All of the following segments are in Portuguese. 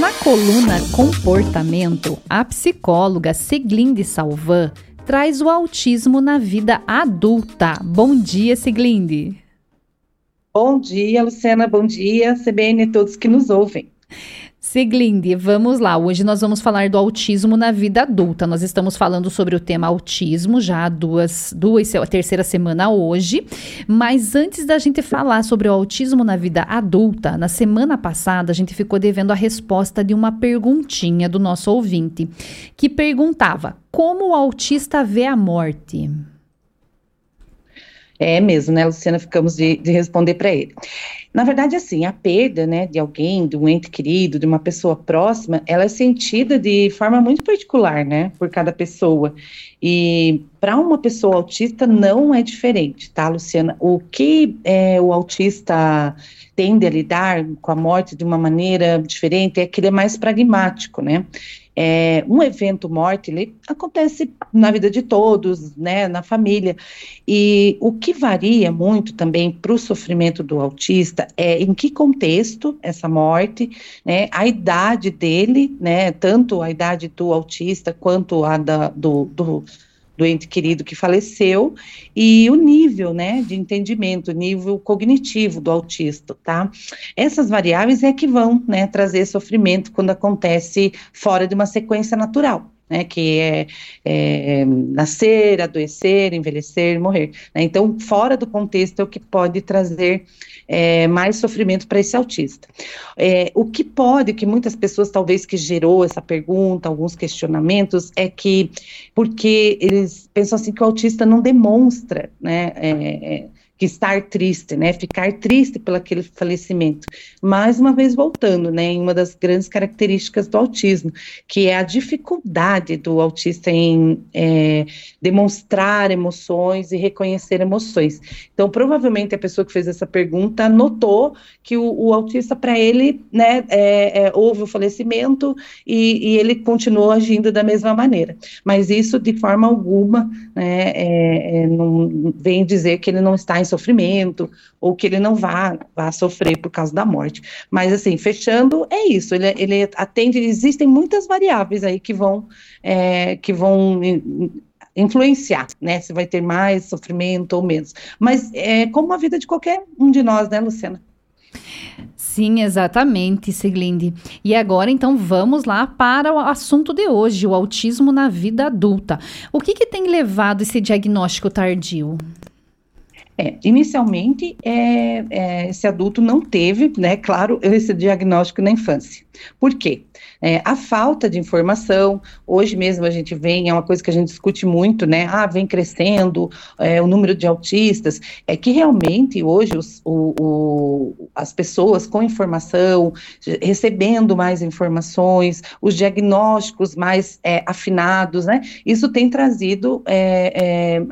Na coluna Comportamento, a psicóloga Siglinde Salvan traz o autismo na vida adulta. Bom dia, Siglinde. Bom dia, Luciana. Bom dia, CBN e todos que nos ouvem. Siglinde, vamos lá. Hoje nós vamos falar do autismo na vida adulta. Nós estamos falando sobre o tema autismo já há duas, duas, a terceira semana hoje. Mas antes da gente falar sobre o autismo na vida adulta, na semana passada a gente ficou devendo a resposta de uma perguntinha do nosso ouvinte, que perguntava: como o autista vê a morte? É mesmo, né, Luciana? Ficamos de, de responder para ele. Na verdade, assim, a perda, né, de alguém, de um ente querido, de uma pessoa próxima, ela é sentida de forma muito particular, né, por cada pessoa. E para uma pessoa autista não é diferente, tá, Luciana? O que é, o autista tende a lidar com a morte de uma maneira diferente é que ele é mais pragmático, né? É, um evento morte ele acontece na vida de todos, né, na família. E o que varia muito também para o sofrimento do autista é em que contexto essa morte, né, a idade dele, né, tanto a idade do autista quanto a da, do, do do ente querido que faleceu e o nível, né, de entendimento, nível cognitivo do autista, tá? Essas variáveis é que vão, né, trazer sofrimento quando acontece fora de uma sequência natural né, que é, é, nascer, adoecer, envelhecer, morrer. Né? Então, fora do contexto é o que pode trazer é, mais sofrimento para esse autista. É, o que pode, que muitas pessoas talvez que gerou essa pergunta, alguns questionamentos, é que porque eles pensam assim que o autista não demonstra, né, é, é, que estar triste, né, ficar triste pelo aquele falecimento. Mais uma vez voltando, né, em uma das grandes características do autismo, que é a dificuldade do autista em é, demonstrar emoções e reconhecer emoções. Então, provavelmente a pessoa que fez essa pergunta notou que o, o autista, para ele, né, é, é, houve o falecimento e, e, ele continuou agindo da mesma maneira. Mas isso, de forma alguma, né, é, é, não vem dizer que ele não está em sofrimento, ou que ele não vá, vá sofrer por causa da morte. Mas, assim, fechando, é isso, ele, ele atende, existem muitas variáveis aí que vão, é, que vão influenciar, né, se vai ter mais sofrimento ou menos. Mas é como a vida de qualquer um de nós, né, Luciana? Sim, exatamente, Siglinde. E agora, então, vamos lá para o assunto de hoje, o autismo na vida adulta. O que, que tem levado esse diagnóstico tardio? É, inicialmente, é, é, esse adulto não teve, né, claro, esse diagnóstico na infância. Por quê? É, a falta de informação, hoje mesmo a gente vem, é uma coisa que a gente discute muito, né? Ah, vem crescendo é, o número de autistas, é que realmente hoje os, o, o, as pessoas com informação, recebendo mais informações, os diagnósticos mais é, afinados, né? Isso tem trazido é, é,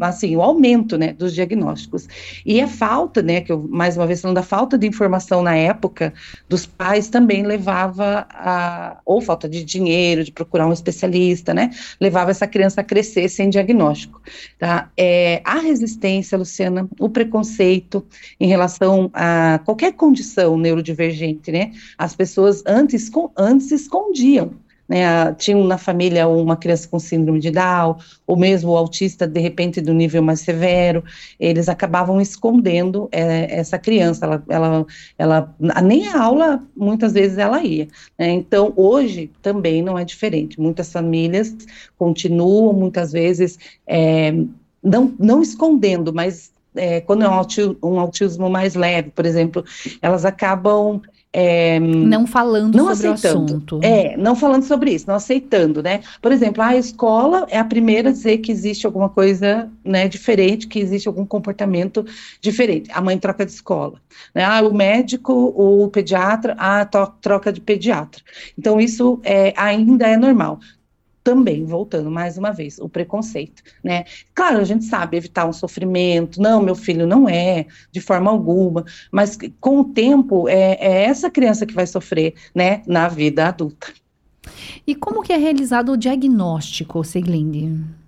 assim, o aumento, né, dos diagnósticos. E a falta, né, que eu, mais uma vez falando da falta de informação na época dos pais também levava a, ou falta de dinheiro, de procurar um especialista, né, levava essa criança a crescer sem diagnóstico, tá? É, a resistência, Luciana, o preconceito em relação a qualquer condição neurodivergente, né, as pessoas antes, antes escondiam né, tinham na família uma criança com síndrome de Down, ou mesmo o autista, de repente, do nível mais severo, eles acabavam escondendo é, essa criança, ela, ela, ela, nem a aula, muitas vezes, ela ia. Né, então, hoje, também não é diferente, muitas famílias continuam, muitas vezes, é, não, não escondendo, mas é, quando é um autismo, um autismo, mais leve, por exemplo, elas acabam é, não falando não sobre aceitando. o assunto. É, não falando sobre isso, não aceitando, né? Por exemplo, a escola é a primeira a dizer que existe alguma coisa né, diferente, que existe algum comportamento diferente. A mãe troca de escola. Né? Ah, o médico, o pediatra, a troca de pediatra. Então, isso é, ainda é normal também, voltando mais uma vez, o preconceito, né? Claro, a gente sabe evitar um sofrimento, não, meu filho não é, de forma alguma, mas com o tempo é, é essa criança que vai sofrer, né, na vida adulta. E como que é realizado o diagnóstico, Seglinde?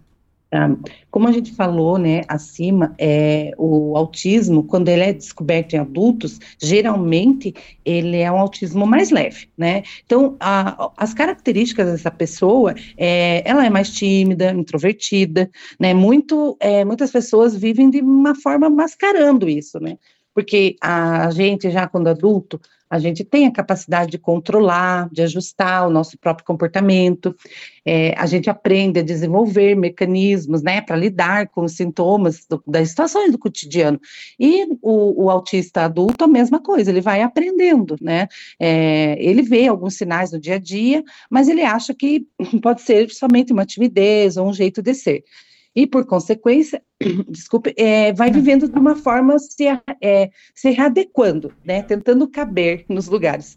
Tá. Como a gente falou, né, acima, é, o autismo, quando ele é descoberto em adultos, geralmente ele é um autismo mais leve, né? Então, a, as características dessa pessoa, é, ela é mais tímida, introvertida, né? Muito, é, muitas pessoas vivem de uma forma mascarando isso, né? Porque a gente já quando adulto, a gente tem a capacidade de controlar, de ajustar o nosso próprio comportamento, é, a gente aprende a desenvolver mecanismos, né, para lidar com os sintomas do, das situações do cotidiano. E o, o, autista adulto, a mesma coisa, ele vai aprendendo, né, é, ele vê alguns sinais no dia a dia, mas ele acha que pode ser somente uma timidez ou um jeito de ser e, por consequência, desculpe, é, vai vivendo de uma forma se, é, se readequando, né, tentando caber nos lugares.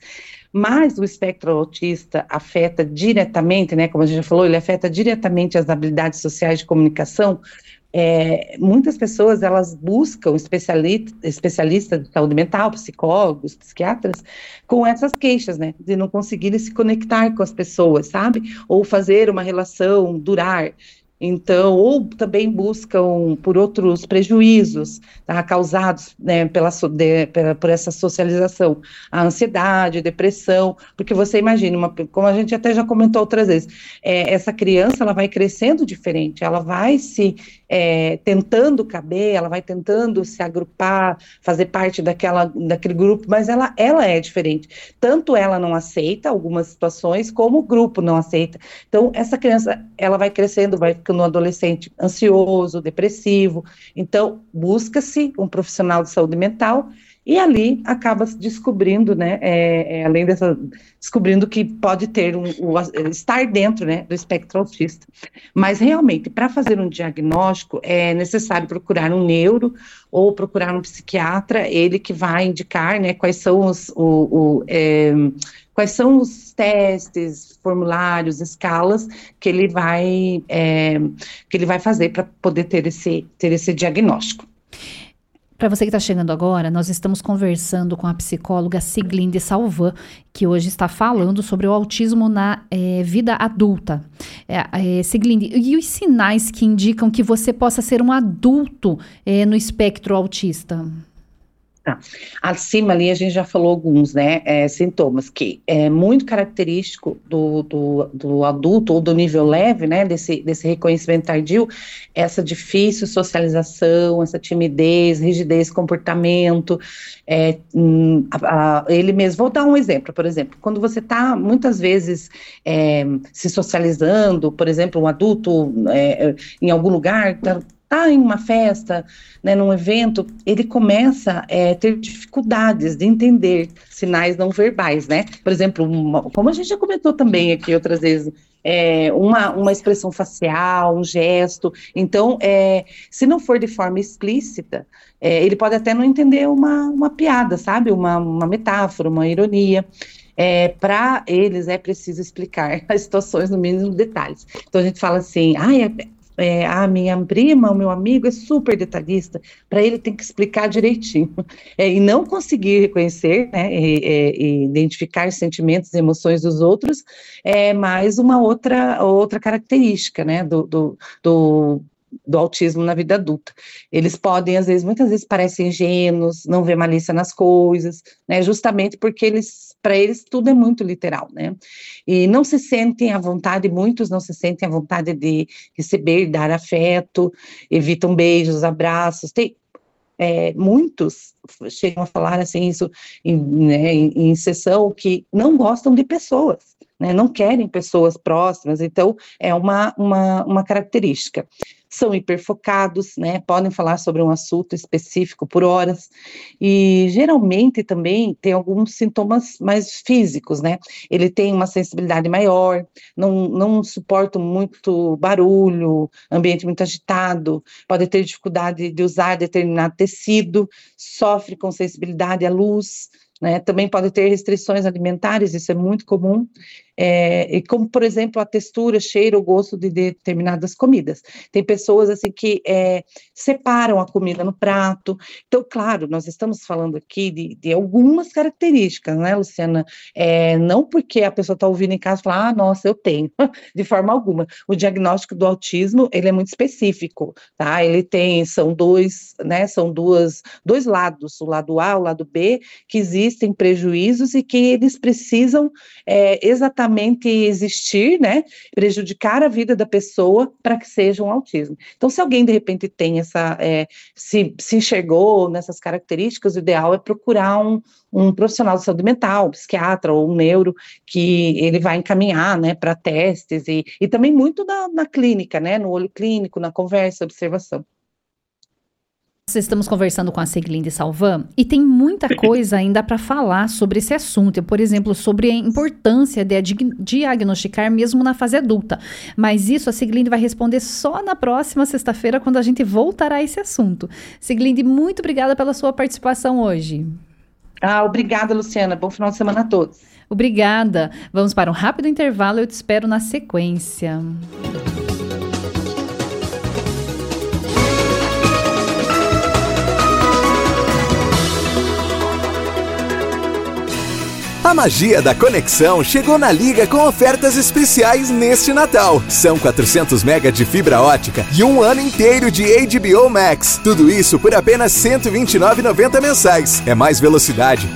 Mas o espectro autista afeta diretamente, né, como a gente já falou, ele afeta diretamente as habilidades sociais de comunicação. É, muitas pessoas elas buscam especialista, especialistas de saúde mental, psicólogos, psiquiatras, com essas queixas, né, de não conseguirem se conectar com as pessoas, sabe? Ou fazer uma relação durar. Então, ou também buscam por outros prejuízos tá, causados né, pela, de, pela, por essa socialização, a ansiedade, depressão, porque você imagina, uma, como a gente até já comentou outras vezes, é, essa criança ela vai crescendo diferente, ela vai se é, tentando caber, ela vai tentando se agrupar, fazer parte daquela, daquele grupo, mas ela, ela é diferente. Tanto ela não aceita algumas situações, como o grupo não aceita. Então, essa criança, ela vai crescendo, vai um adolescente ansioso, depressivo. Então, busca-se um profissional de saúde mental e ali acaba descobrindo, né, é, é, além dessa, descobrindo que pode ter um, um, estar dentro, né, do espectro autista. Mas realmente, para fazer um diagnóstico, é necessário procurar um neuro ou procurar um psiquiatra, ele que vai indicar, né, quais são os, o, o é, quais são os testes, formulários, escalas que ele vai é, que ele vai fazer para poder ter esse ter esse diagnóstico. Para você que está chegando agora, nós estamos conversando com a psicóloga Siglinde Salvan, que hoje está falando sobre o autismo na é, vida adulta. É, é, Siglinde, e os sinais que indicam que você possa ser um adulto é, no espectro autista? Tá. Acima ali a gente já falou alguns, né, é, sintomas que é muito característico do, do, do, adulto ou do nível leve, né, desse, desse reconhecimento tardio, essa difícil socialização, essa timidez, rigidez, comportamento, é, hum, a, a, ele mesmo, vou dar um exemplo, por exemplo, quando você está muitas vezes é, se socializando, por exemplo, um adulto é, em algum lugar, tá, está em uma festa, né, num evento, ele começa a é, ter dificuldades de entender sinais não verbais, né? Por exemplo, uma, como a gente já comentou também aqui outras vezes, é, uma, uma expressão facial, um gesto. Então, é, se não for de forma explícita, é, ele pode até não entender uma, uma piada, sabe? Uma, uma metáfora, uma ironia. É, para eles é preciso explicar as situações no mínimo detalhes. Então a gente fala assim, ah, é, a minha prima, o meu amigo é super detalhista, para ele tem que explicar direitinho. É, e não conseguir reconhecer, né, e, e identificar sentimentos e emoções dos outros é mais uma outra, outra característica, né, do, do, do do autismo na vida adulta. Eles podem, às vezes, muitas vezes parecem ingênuos, não vê malícia nas coisas, né, justamente porque eles, para eles, tudo é muito literal, né, e não se sentem à vontade, muitos não se sentem à vontade de receber, dar afeto, evitam beijos, abraços, tem, é, muitos chegam a falar assim isso em, né, em, em sessão que não gostam de pessoas, né, não querem pessoas próximas, então é uma, uma, uma característica são hiperfocados, né, podem falar sobre um assunto específico por horas, e geralmente também tem alguns sintomas mais físicos, né, ele tem uma sensibilidade maior, não, não suporta muito barulho, ambiente muito agitado, pode ter dificuldade de usar determinado tecido, sofre com sensibilidade à luz, né? Também pode ter restrições alimentares, isso é muito comum. É, e como, por exemplo, a textura, cheiro ou gosto de determinadas comidas. Tem pessoas assim que é, separam a comida no prato. Então, claro, nós estamos falando aqui de, de algumas características, né, Luciana? É, não porque a pessoa está ouvindo em casa e fala, ah, nossa, eu tenho, de forma alguma. O diagnóstico do autismo, ele é muito específico, tá? Ele tem, são dois, né, são duas, dois lados, o lado A, o lado B, que existem prejuízos e que eles precisam é, exatamente existir, né, prejudicar a vida da pessoa para que seja um autismo. Então, se alguém de repente tem essa, é, se, se enxergou nessas características, o ideal é procurar um, um profissional de saúde mental, um psiquiatra ou um neuro, que ele vai encaminhar, né, para testes e, e também muito na, na clínica, né, no olho clínico, na conversa, observação. Estamos conversando com a Seglinde Salvan e tem muita coisa ainda para falar sobre esse assunto. Por exemplo, sobre a importância de diagnosticar mesmo na fase adulta. Mas isso a Seglinde vai responder só na próxima sexta-feira, quando a gente voltará a esse assunto. Seglinde, muito obrigada pela sua participação hoje. Ah, obrigada, Luciana. Bom final de semana a todos. Obrigada. Vamos para um rápido intervalo. Eu te espero na sequência. A magia da conexão chegou na Liga com ofertas especiais neste Natal. São 400 mega de fibra ótica e um ano inteiro de HBO Max. Tudo isso por apenas R$ 129,90 mensais. É mais velocidade